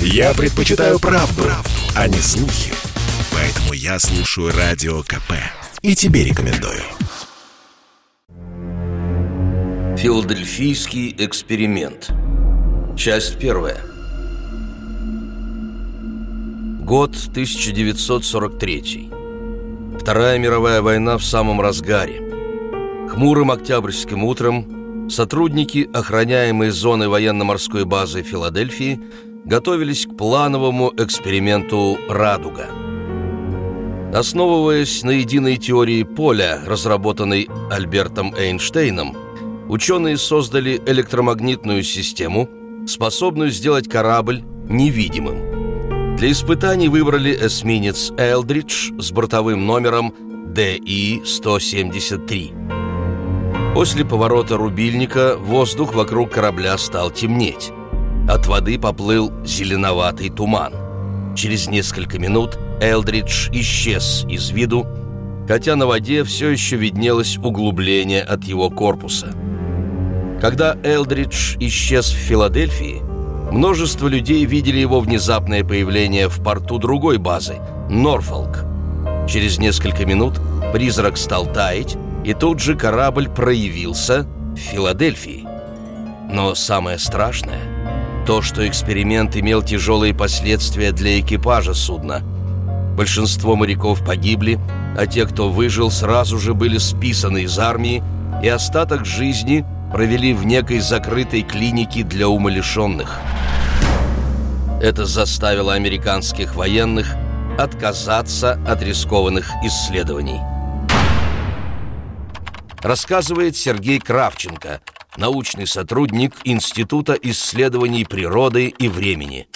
Я предпочитаю правду, правду, а не слухи. Поэтому я слушаю Радио КП. И тебе рекомендую. Филадельфийский эксперимент. Часть первая. Год 1943. Вторая мировая война в самом разгаре. Хмурым октябрьским утром сотрудники охраняемой зоны военно-морской базы Филадельфии готовились к плановому эксперименту «Радуга». Основываясь на единой теории поля, разработанной Альбертом Эйнштейном, ученые создали электромагнитную систему, способную сделать корабль невидимым. Для испытаний выбрали эсминец «Элдридж» с бортовым номером ДИ-173. После поворота рубильника воздух вокруг корабля стал темнеть. От воды поплыл зеленоватый туман. Через несколько минут Элдридж исчез из виду, хотя на воде все еще виднелось углубление от его корпуса. Когда Элдридж исчез в Филадельфии, множество людей видели его внезапное появление в порту другой базы – Норфолк. Через несколько минут призрак стал таять, и тут же корабль проявился в Филадельфии. Но самое страшное – то, что эксперимент имел тяжелые последствия для экипажа судна. Большинство моряков погибли, а те, кто выжил, сразу же были списаны из армии и остаток жизни провели в некой закрытой клинике для умалишенных. Это заставило американских военных отказаться от рискованных исследований. Рассказывает Сергей Кравченко – научный сотрудник Института исследований природы и времени.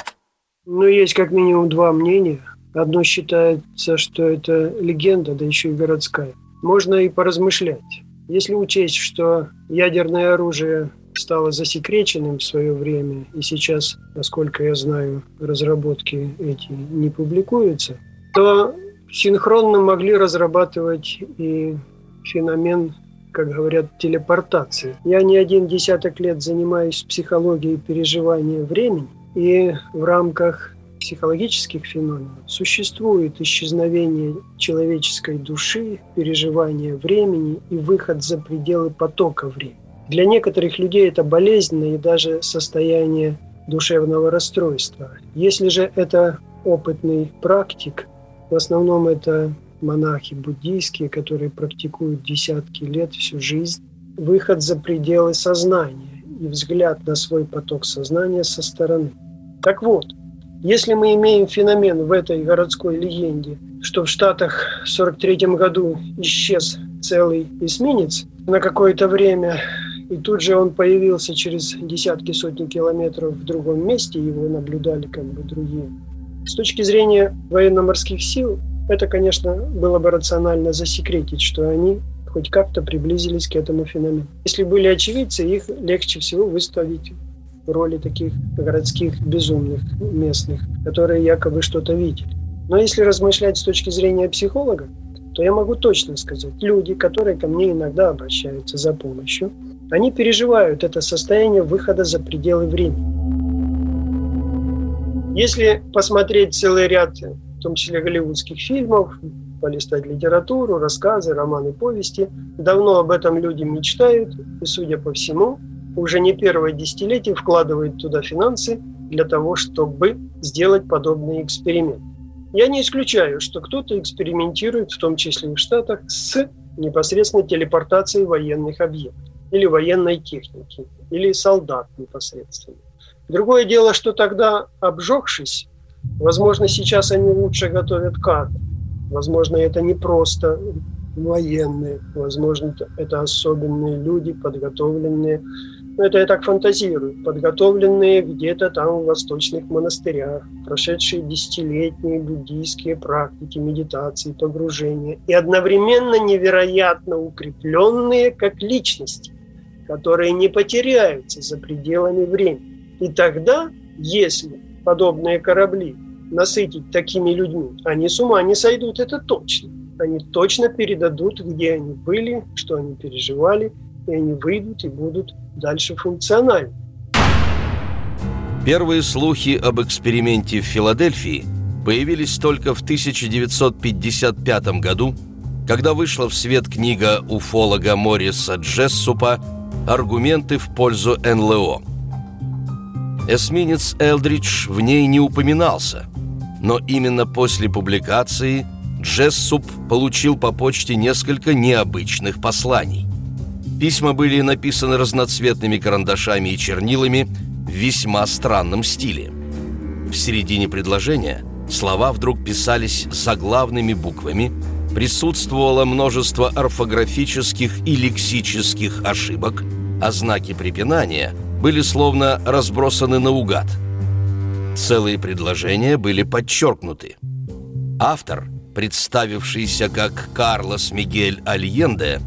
Ну, есть как минимум два мнения. Одно считается, что это легенда, да еще и городская. Можно и поразмышлять. Если учесть, что ядерное оружие стало засекреченным в свое время, и сейчас, насколько я знаю, разработки эти не публикуются, то синхронно могли разрабатывать и феномен как говорят, телепортации. Я не один десяток лет занимаюсь психологией переживания времени, и в рамках психологических феноменов существует исчезновение человеческой души, переживание времени и выход за пределы потока времени. Для некоторых людей это болезненно и даже состояние душевного расстройства. Если же это опытный практик, в основном это монахи буддийские, которые практикуют десятки лет, всю жизнь, выход за пределы сознания и взгляд на свой поток сознания со стороны. Так вот, если мы имеем феномен в этой городской легенде, что в Штатах в 1943 году исчез целый эсминец на какое-то время, и тут же он появился через десятки, сотни километров в другом месте, его наблюдали как бы другие. С точки зрения военно-морских сил, это, конечно, было бы рационально засекретить, что они хоть как-то приблизились к этому феномену. Если были очевидцы, их легче всего выставить в роли таких городских безумных местных, которые якобы что-то видели. Но если размышлять с точки зрения психолога, то я могу точно сказать, люди, которые ко мне иногда обращаются за помощью, они переживают это состояние выхода за пределы времени. Если посмотреть целый ряд в том числе голливудских фильмов, полистать литературу, рассказы, романы, повести. Давно об этом люди мечтают, и, судя по всему, уже не первое десятилетие вкладывают туда финансы для того, чтобы сделать подобный эксперимент. Я не исключаю, что кто-то экспериментирует, в том числе и в Штатах, с непосредственно телепортацией военных объектов или военной техники, или солдат непосредственно. Другое дело, что тогда, обжегшись, Возможно, сейчас они лучше готовят кадры. Возможно, это не просто военные. Возможно, это особенные люди, подготовленные. Ну, это я так фантазирую. Подготовленные где-то там в восточных монастырях, прошедшие десятилетние буддийские практики, медитации, погружения. И одновременно невероятно укрепленные как личности, которые не потеряются за пределами времени. И тогда, если подобные корабли насытить такими людьми, они с ума не сойдут, это точно. Они точно передадут, где они были, что они переживали, и они выйдут и будут дальше функциональны. Первые слухи об эксперименте в Филадельфии появились только в 1955 году, когда вышла в свет книга уфолога Мориса Джессупа «Аргументы в пользу НЛО». Эсминец Элдридж в ней не упоминался, но именно после публикации Джессуп получил по почте несколько необычных посланий. Письма были написаны разноцветными карандашами и чернилами в весьма странном стиле. В середине предложения слова вдруг писались заглавными буквами, присутствовало множество орфографических и лексических ошибок, а знаки препинания были словно разбросаны наугад. Целые предложения были подчеркнуты. Автор, представившийся как Карлос Мигель Альенде,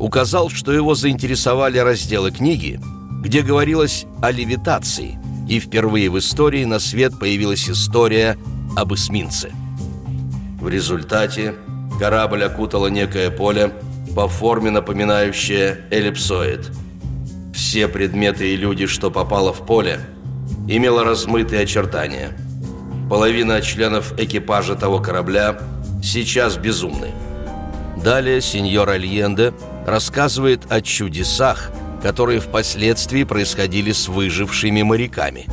указал, что его заинтересовали разделы книги, где говорилось о левитации, и впервые в истории на свет появилась история об эсминце. В результате корабль окутало некое поле, по форме напоминающее эллипсоид. Все предметы и люди, что попало в поле, имело размытые очертания. Половина членов экипажа того корабля сейчас безумны. Далее сеньор Альенде рассказывает о чудесах, которые впоследствии происходили с выжившими моряками.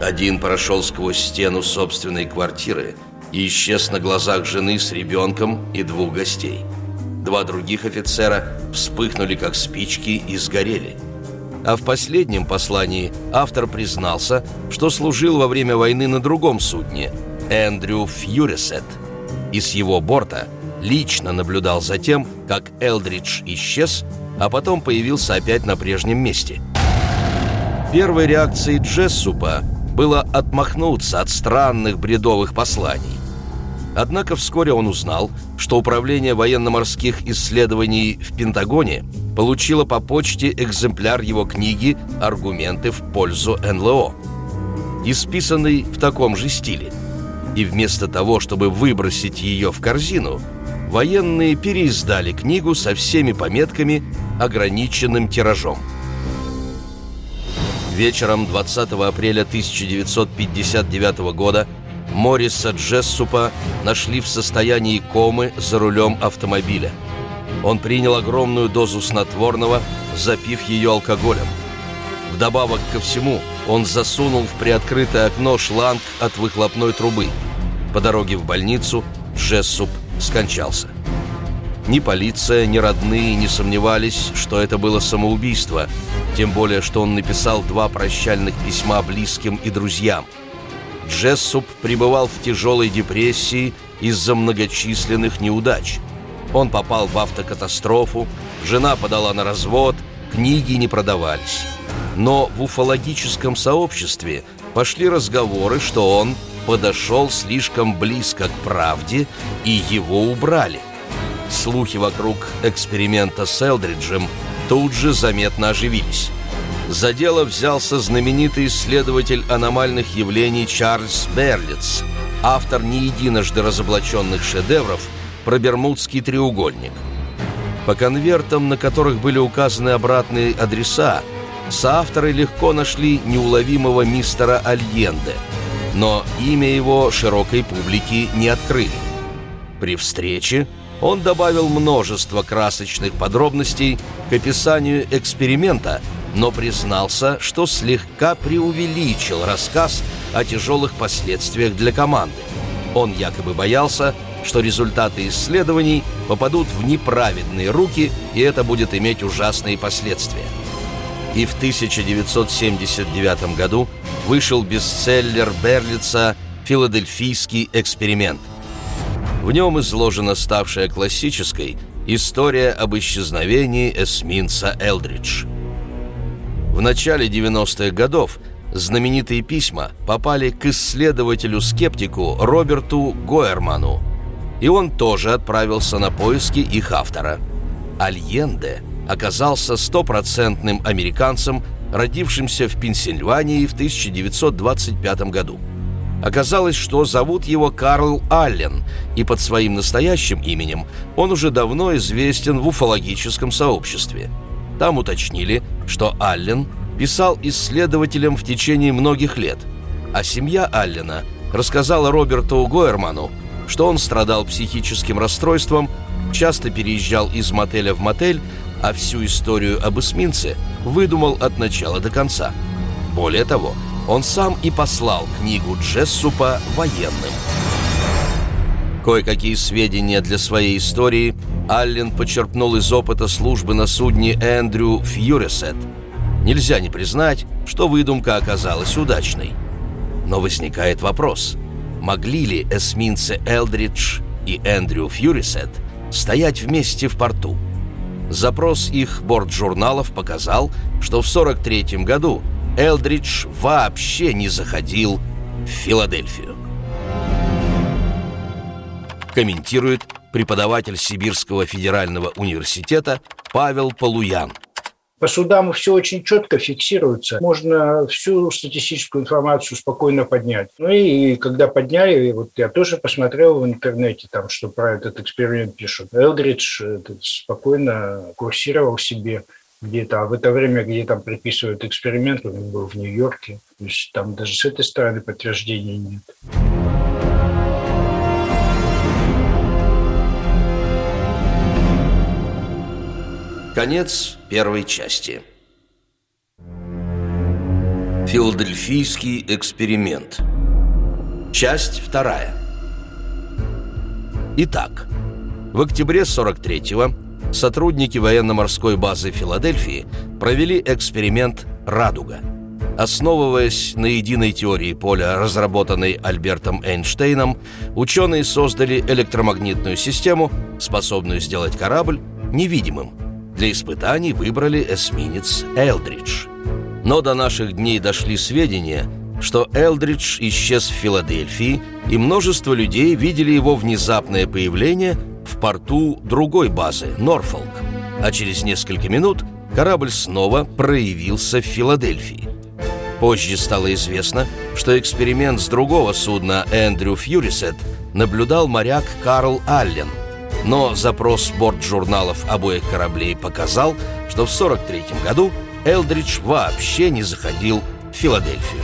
Один прошел сквозь стену собственной квартиры и исчез на глазах жены с ребенком и двух гостей. Два других офицера вспыхнули как спички и сгорели. А в последнем послании автор признался, что служил во время войны на другом судне – Эндрю Фьюресет. И с его борта лично наблюдал за тем, как Элдридж исчез – а потом появился опять на прежнем месте. Первой реакцией Джессупа было отмахнуться от странных бредовых посланий. Однако вскоре он узнал, что Управление военно-морских исследований в Пентагоне получило по почте экземпляр его книги «Аргументы в пользу НЛО», исписанный в таком же стиле. И вместо того, чтобы выбросить ее в корзину – военные переиздали книгу со всеми пометками ограниченным тиражом. Вечером 20 апреля 1959 года Мориса Джессупа нашли в состоянии комы за рулем автомобиля. Он принял огромную дозу снотворного, запив ее алкоголем. Вдобавок ко всему, он засунул в приоткрытое окно шланг от выхлопной трубы. По дороге в больницу Джессуп скончался. Ни полиция, ни родные не сомневались, что это было самоубийство, тем более, что он написал два прощальных письма близким и друзьям. Джессуп пребывал в тяжелой депрессии из-за многочисленных неудач. Он попал в автокатастрофу, жена подала на развод, книги не продавались. Но в уфологическом сообществе пошли разговоры, что он подошел слишком близко к правде, и его убрали. Слухи вокруг эксперимента с Элдриджем тут же заметно оживились. За дело взялся знаменитый исследователь аномальных явлений Чарльз Берлиц, автор не единожды разоблаченных шедевров про Бермудский треугольник. По конвертам, на которых были указаны обратные адреса, соавторы легко нашли неуловимого мистера Альенде – но имя его широкой публике не открыли. При встрече он добавил множество красочных подробностей к описанию эксперимента, но признался, что слегка преувеличил рассказ о тяжелых последствиях для команды. Он якобы боялся, что результаты исследований попадут в неправедные руки, и это будет иметь ужасные последствия. И в 1979 году вышел бестселлер Берлица «Филадельфийский эксперимент». В нем изложена ставшая классической история об исчезновении эсминца Элдридж. В начале 90-х годов знаменитые письма попали к исследователю-скептику Роберту Гойерману, и он тоже отправился на поиски их автора. Альенде оказался стопроцентным американцем, родившимся в Пенсильвании в 1925 году. Оказалось, что зовут его Карл Аллен, и под своим настоящим именем он уже давно известен в уфологическом сообществе. Там уточнили, что Аллен писал исследователям в течение многих лет, А семья Аллена рассказала Роберту Гойерману, что он страдал психическим расстройством, часто переезжал из мотеля в мотель, а всю историю об эсминце выдумал от начала до конца. Более того, он сам и послал книгу Джессупа военным. Кое-какие сведения для своей истории Аллен почерпнул из опыта службы на судне Эндрю Фьюресет. Нельзя не признать, что выдумка оказалась удачной. Но возникает вопрос, могли ли эсминцы Элдридж и Эндрю Фьюрисет стоять вместе в порту? Запрос их борт-журналов показал, что в 43 году Элдридж вообще не заходил в Филадельфию. Комментирует преподаватель Сибирского федерального университета Павел Полуян – по судам все очень четко фиксируется. Можно всю статистическую информацию спокойно поднять. Ну и когда подняли, вот я тоже посмотрел в интернете, там, что про этот эксперимент пишут. Элдридж этот, спокойно курсировал себе где-то, а в это время, где там приписывают эксперимент, он был в Нью-Йорке. То есть там даже с этой стороны подтверждений нет. Конец первой части. Филадельфийский эксперимент. Часть вторая. Итак, в октябре 43-го сотрудники военно-морской базы Филадельфии провели эксперимент «Радуга». Основываясь на единой теории поля, разработанной Альбертом Эйнштейном, ученые создали электромагнитную систему, способную сделать корабль невидимым – для испытаний выбрали эсминец «Элдридж». Но до наших дней дошли сведения, что Элдридж исчез в Филадельфии, и множество людей видели его внезапное появление в порту другой базы – Норфолк. А через несколько минут корабль снова проявился в Филадельфии. Позже стало известно, что эксперимент с другого судна Эндрю Фьюрисет наблюдал моряк Карл Аллен – но запрос борт-журналов обоих кораблей показал, что в 43 году Элдридж вообще не заходил в Филадельфию.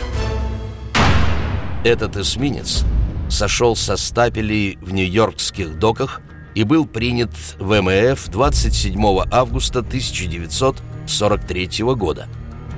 Этот эсминец сошел со стапелей в нью-йоркских доках и был принят в МФ 27 августа 1943 года.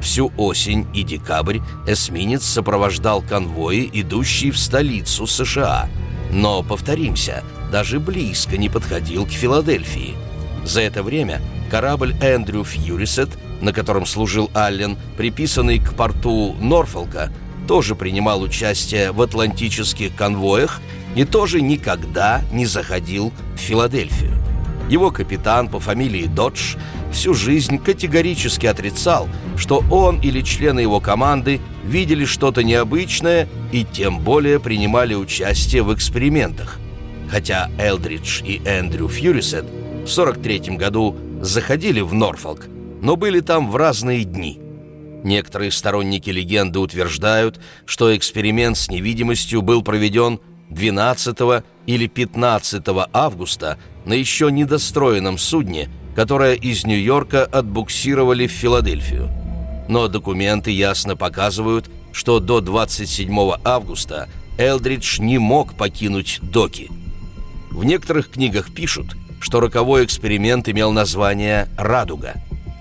Всю осень и декабрь эсминец сопровождал конвои, идущие в столицу США. Но, повторимся, даже близко не подходил к Филадельфии. За это время корабль Эндрю Фьюрисет, на котором служил Аллен, приписанный к порту Норфолка, тоже принимал участие в атлантических конвоях и тоже никогда не заходил в Филадельфию. Его капитан по фамилии Додж всю жизнь категорически отрицал, что он или члены его команды видели что-то необычное и тем более принимали участие в экспериментах хотя Элдридж и Эндрю Фьюрисет в 43 году заходили в Норфолк, но были там в разные дни. Некоторые сторонники легенды утверждают, что эксперимент с невидимостью был проведен 12 или 15 августа на еще недостроенном судне, которое из Нью-Йорка отбуксировали в Филадельфию. Но документы ясно показывают, что до 27 августа Элдридж не мог покинуть доки – в некоторых книгах пишут, что роковой эксперимент имел название «Радуга».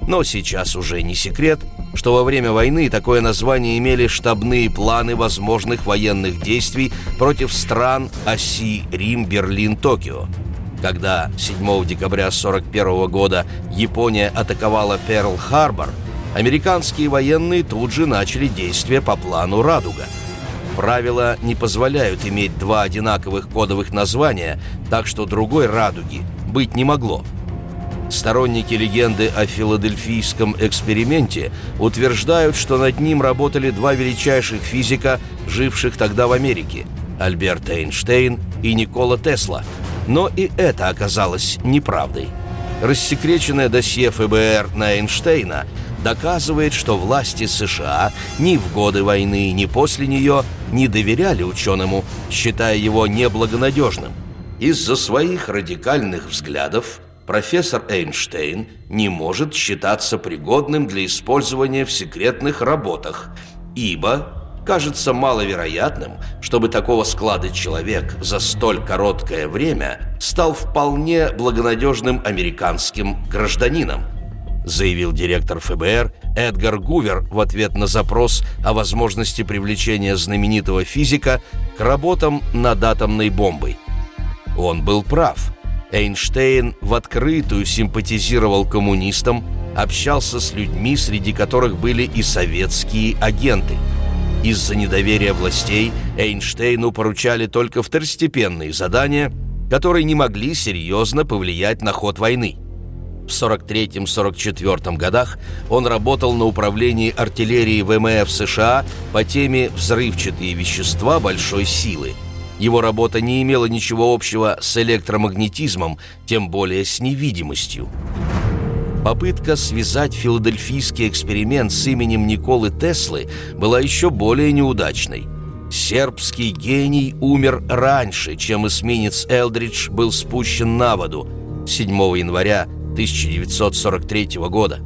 Но сейчас уже не секрет, что во время войны такое название имели штабные планы возможных военных действий против стран оси Рим, Берлин, Токио. Когда 7 декабря 1941 года Япония атаковала Перл-Харбор, американские военные тут же начали действия по плану «Радуга». Правила не позволяют иметь два одинаковых кодовых названия, так что другой «Радуги» быть не могло. Сторонники легенды о филадельфийском эксперименте утверждают, что над ним работали два величайших физика, живших тогда в Америке – Альберт Эйнштейн и Никола Тесла. Но и это оказалось неправдой. Рассекреченное досье ФБР на Эйнштейна – доказывает, что власти США ни в годы войны, ни после нее не доверяли ученому, считая его неблагонадежным. Из-за своих радикальных взглядов профессор Эйнштейн не может считаться пригодным для использования в секретных работах, ибо кажется маловероятным, чтобы такого склада человек за столь короткое время стал вполне благонадежным американским гражданином, заявил директор ФБР Эдгар Гувер в ответ на запрос о возможности привлечения знаменитого физика к работам над атомной бомбой. Он был прав. Эйнштейн в открытую симпатизировал коммунистам, общался с людьми, среди которых были и советские агенты. Из-за недоверия властей Эйнштейну поручали только второстепенные задания, которые не могли серьезно повлиять на ход войны. В 43-44 годах он работал на управлении артиллерии ВМФ США по теме «Взрывчатые вещества большой силы». Его работа не имела ничего общего с электромагнетизмом, тем более с невидимостью. Попытка связать филадельфийский эксперимент с именем Николы Теслы была еще более неудачной. Сербский гений умер раньше, чем эсминец Элдридж был спущен на воду 7 января 1943 года.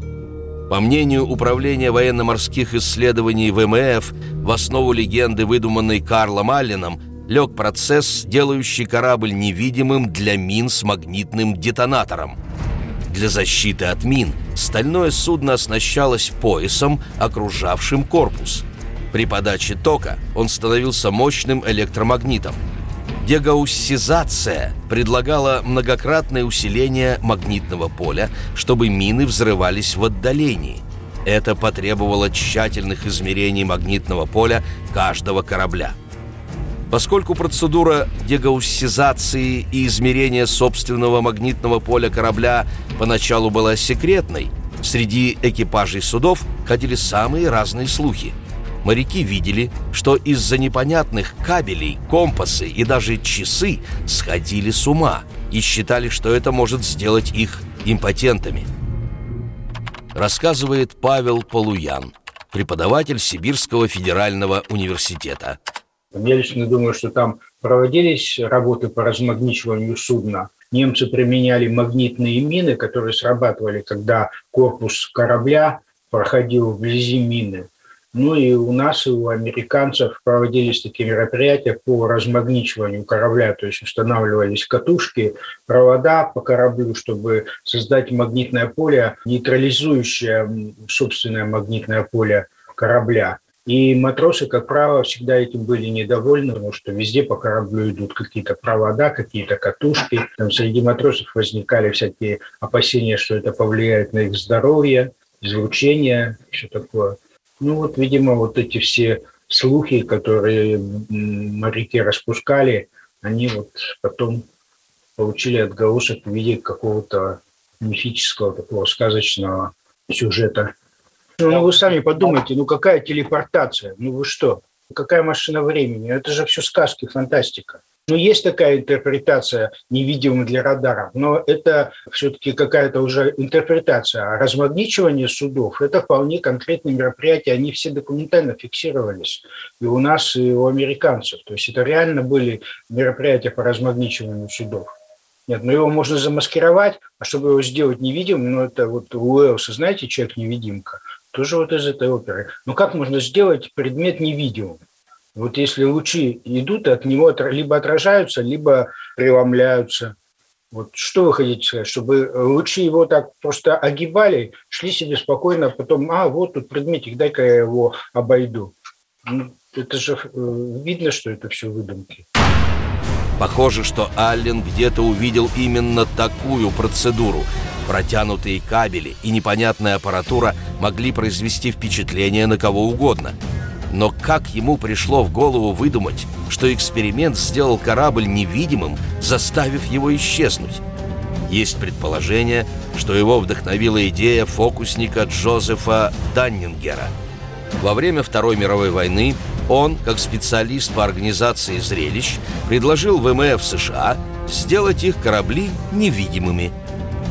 По мнению Управления военно-морских исследований ВМФ, в основу легенды, выдуманной Карлом Алленом, лег процесс, делающий корабль невидимым для мин с магнитным детонатором. Для защиты от мин стальное судно оснащалось поясом, окружавшим корпус. При подаче тока он становился мощным электромагнитом. Дегауссизация предлагала многократное усиление магнитного поля, чтобы мины взрывались в отдалении. Это потребовало тщательных измерений магнитного поля каждого корабля. Поскольку процедура дегауссизации и измерения собственного магнитного поля корабля поначалу была секретной, среди экипажей судов ходили самые разные слухи. Моряки видели, что из-за непонятных кабелей, компасы и даже часы сходили с ума и считали, что это может сделать их импотентами. Рассказывает Павел Полуян, преподаватель Сибирского федерального университета – я лично думаю, что там проводились работы по размагничиванию судна. Немцы применяли магнитные мины, которые срабатывали, когда корпус корабля проходил вблизи мины. Ну и у нас, и у американцев проводились такие мероприятия по размагничиванию корабля, то есть устанавливались катушки, провода по кораблю, чтобы создать магнитное поле, нейтрализующее собственное магнитное поле корабля. И матросы, как правило, всегда этим были недовольны, потому что везде по кораблю идут какие-то провода, какие-то катушки. Там среди матросов возникали всякие опасения, что это повлияет на их здоровье, излучение, все такое. Ну вот, видимо, вот эти все слухи, которые моряки распускали, они вот потом получили отголосок в виде какого-то мифического такого сказочного сюжета. Ну, вы сами подумайте, ну какая телепортация? Ну вы что? Какая машина времени? Это же все сказки, фантастика. Ну, есть такая интерпретация невидимая для радара, но это все-таки какая-то уже интерпретация. А размагничивание судов – это вполне конкретные мероприятия, они все документально фиксировались и у нас, и у американцев. То есть это реально были мероприятия по размагничиванию судов. Нет, ну его можно замаскировать, а чтобы его сделать невидимым, ну это вот у Уэллса, знаете, человек-невидимка, тоже вот из этой оперы. Но как можно сделать предмет невидимым? Вот если лучи идут, от него либо отражаются, либо преломляются. Вот что вы хотите сказать? Чтобы лучи его так просто огибали, шли себе спокойно, а потом, а, вот тут предметик, дай-ка я его обойду. Ну, это же э, видно, что это все выдумки. Похоже, что Аллен где-то увидел именно такую процедуру. Протянутые кабели и непонятная аппаратура могли произвести впечатление на кого угодно. Но как ему пришло в голову выдумать, что эксперимент сделал корабль невидимым, заставив его исчезнуть? Есть предположение, что его вдохновила идея фокусника Джозефа Даннингера. Во время Второй мировой войны он, как специалист по организации зрелищ, предложил ВМФ США сделать их корабли невидимыми.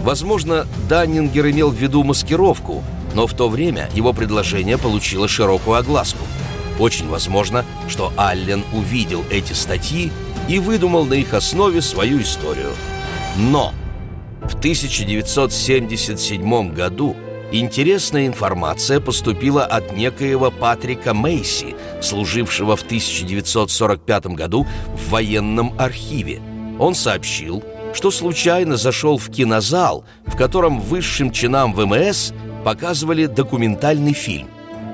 Возможно, Даннингер имел в виду маскировку, но в то время его предложение получило широкую огласку. Очень возможно, что Аллен увидел эти статьи и выдумал на их основе свою историю. Но в 1977 году Интересная информация поступила от некоего Патрика Мейси, служившего в 1945 году в военном архиве. Он сообщил, что случайно зашел в кинозал, в котором высшим чинам ВМС показывали документальный фильм.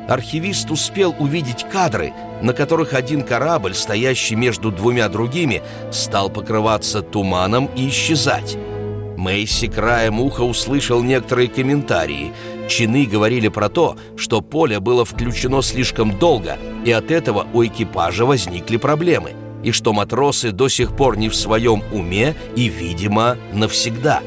Архивист успел увидеть кадры, на которых один корабль, стоящий между двумя другими, стал покрываться туманом и исчезать. Мэйси краем уха услышал некоторые комментарии. Чины говорили про то, что поле было включено слишком долго, и от этого у экипажа возникли проблемы, и что матросы до сих пор не в своем уме и, видимо, навсегда.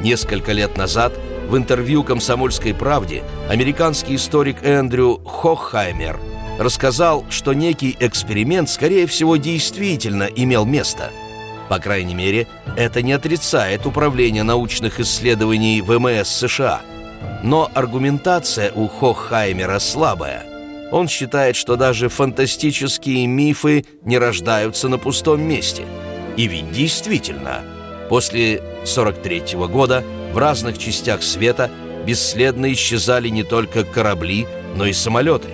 Несколько лет назад в интервью «Комсомольской правде» американский историк Эндрю Хохаймер рассказал, что некий эксперимент, скорее всего, действительно имел место – по крайней мере, это не отрицает Управление научных исследований ВМС США. Но аргументация у Хохаймера слабая. Он считает, что даже фантастические мифы не рождаются на пустом месте. И ведь действительно, после 43 -го года в разных частях света бесследно исчезали не только корабли, но и самолеты.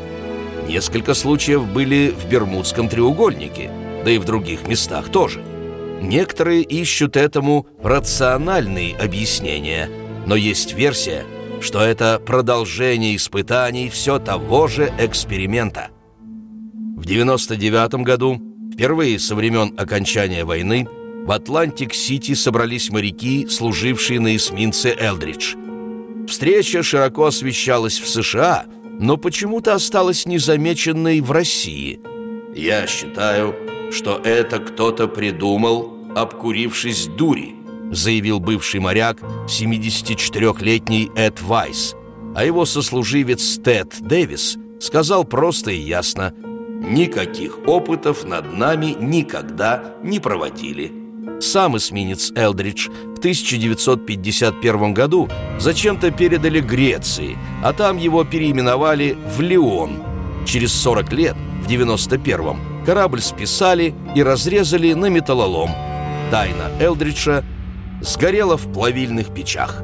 Несколько случаев были в Бермудском треугольнике, да и в других местах тоже – Некоторые ищут этому рациональные объяснения, но есть версия, что это продолжение испытаний все того же эксперимента. В 99 году, впервые со времен окончания войны, в Атлантик-Сити собрались моряки, служившие на эсминце «Элдридж». Встреча широко освещалась в США, но почему-то осталась незамеченной в России. Я считаю, что это кто-то придумал, обкурившись дури, заявил бывший моряк, 74-летний Эд Вайс. А его сослуживец Тед Дэвис сказал просто и ясно «Никаких опытов над нами никогда не проводили». Сам эсминец «Элдридж» в 1951 году зачем-то передали Греции, а там его переименовали в «Леон». Через 40 лет, в 91-м, корабль списали и разрезали на металлолом. Тайна Элдриджа сгорела в плавильных печах.